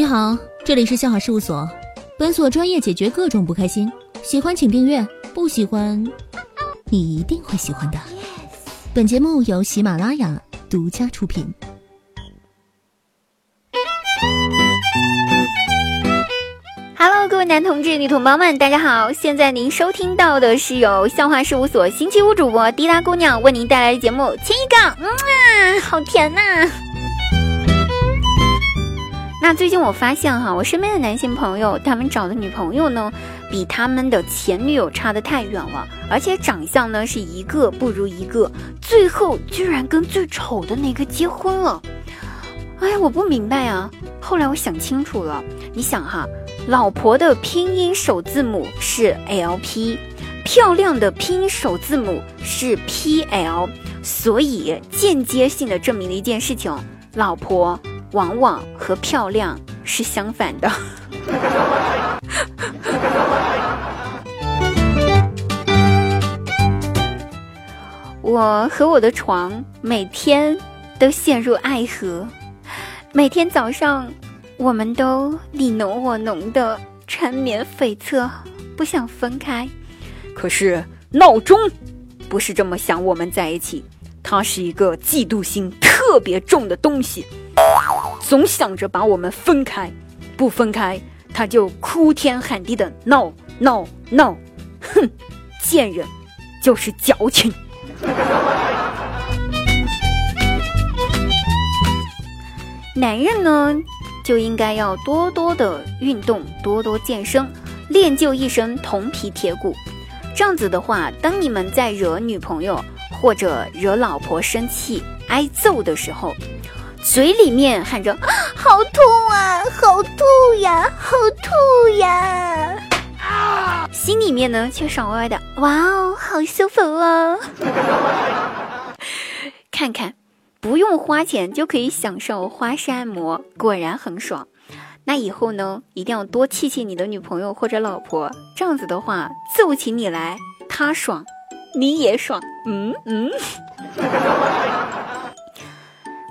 你好，这里是笑话事务所，本所专业解决各种不开心。喜欢请订阅，不喜欢你一定会喜欢的。本节目由喜马拉雅独家出品。Hello，各位男同志、女同胞们，大家好！现在您收听到的是由笑话事务所星期五主播滴答姑娘为您带来的节目《亲一个》，嗯啊，好甜呐！那最近我发现哈，我身边的男性朋友，他们找的女朋友呢，比他们的前女友差得太远了，而且长相呢是一个不如一个，最后居然跟最丑的那个结婚了。哎呀，我不明白啊！后来我想清楚了，你想哈。老婆的拼音首字母是 L P，漂亮的拼音首字母是 P L，所以间接性的证明了一件事情：老婆往往和漂亮是相反的。我和我的床每天都陷入爱河，每天早上。我们都你侬我侬的缠绵悱恻，不想分开。可是闹钟不是这么想我们在一起，它是一个嫉妒心特别重的东西，总想着把我们分开。不分开，他就哭天喊地的闹闹闹。哼，贱人就是矫情。男人呢？就应该要多多的运动，多多健身，练就一身铜皮铁骨。这样子的话，当你们在惹女朋友或者惹老婆生气挨揍的时候，嘴里面喊着“ 好痛啊，好痛呀，好痛呀”，啊心里面呢却爽歪歪的“哇哦，好舒服哦”。看看。不用花钱就可以享受花式按摩，果然很爽。那以后呢，一定要多气气你的女朋友或者老婆，这样子的话，揍起你来，他爽，你也爽。嗯嗯。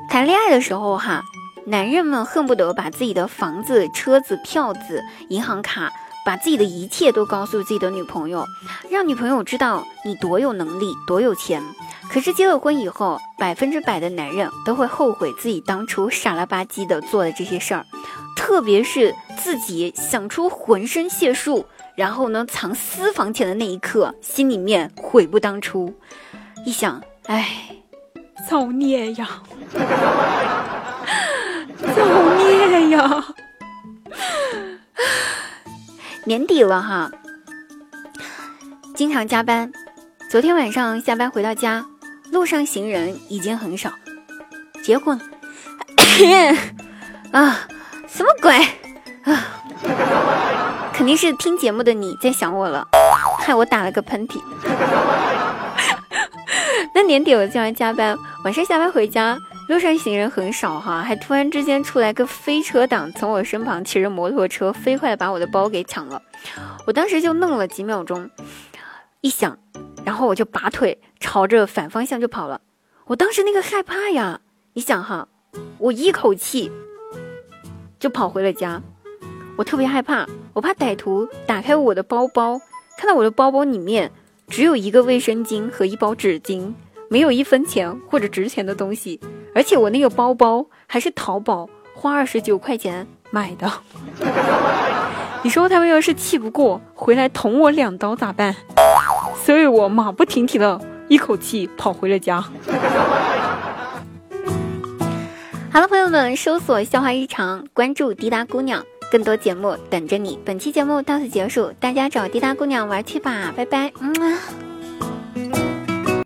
谈恋爱的时候哈，男人们恨不得把自己的房子、车子、票子、银行卡，把自己的一切都告诉自己的女朋友，让女朋友知道你多有能力、多有钱。可是结了婚以后，百分之百的男人都会后悔自己当初傻了吧唧的做的这些事儿，特别是自己想出浑身解数，然后呢藏私房钱的那一刻，心里面悔不当初。一想，唉，造孽呀，造孽呀！年底了哈，经常加班，昨天晚上下班回到家。路上行人已经很少，结婚 啊，什么鬼啊？肯定是听节目的你在想我了，害我打了个喷嚏。那年底我经常加班，晚上下班回家，路上行人很少哈，还突然之间出来个飞车党，从我身旁骑着摩托车飞快的把我的包给抢了。我当时就愣了几秒钟，一想。然后我就拔腿朝着反方向就跑了，我当时那个害怕呀，你想哈，我一口气就跑回了家，我特别害怕，我怕歹徒打开我的包包，看到我的包包里面只有一个卫生巾和一包纸巾，没有一分钱或者值钱的东西，而且我那个包包还是淘宝花二十九块钱买的，你说他们要是气不过回来捅我两刀咋办？所以我马不停蹄的一口气跑回了家。好了，朋友们，搜索“笑话日常”，关注滴答姑娘，更多节目等着你。本期节目到此结束，大家找滴答姑娘玩去吧，拜拜。嗯。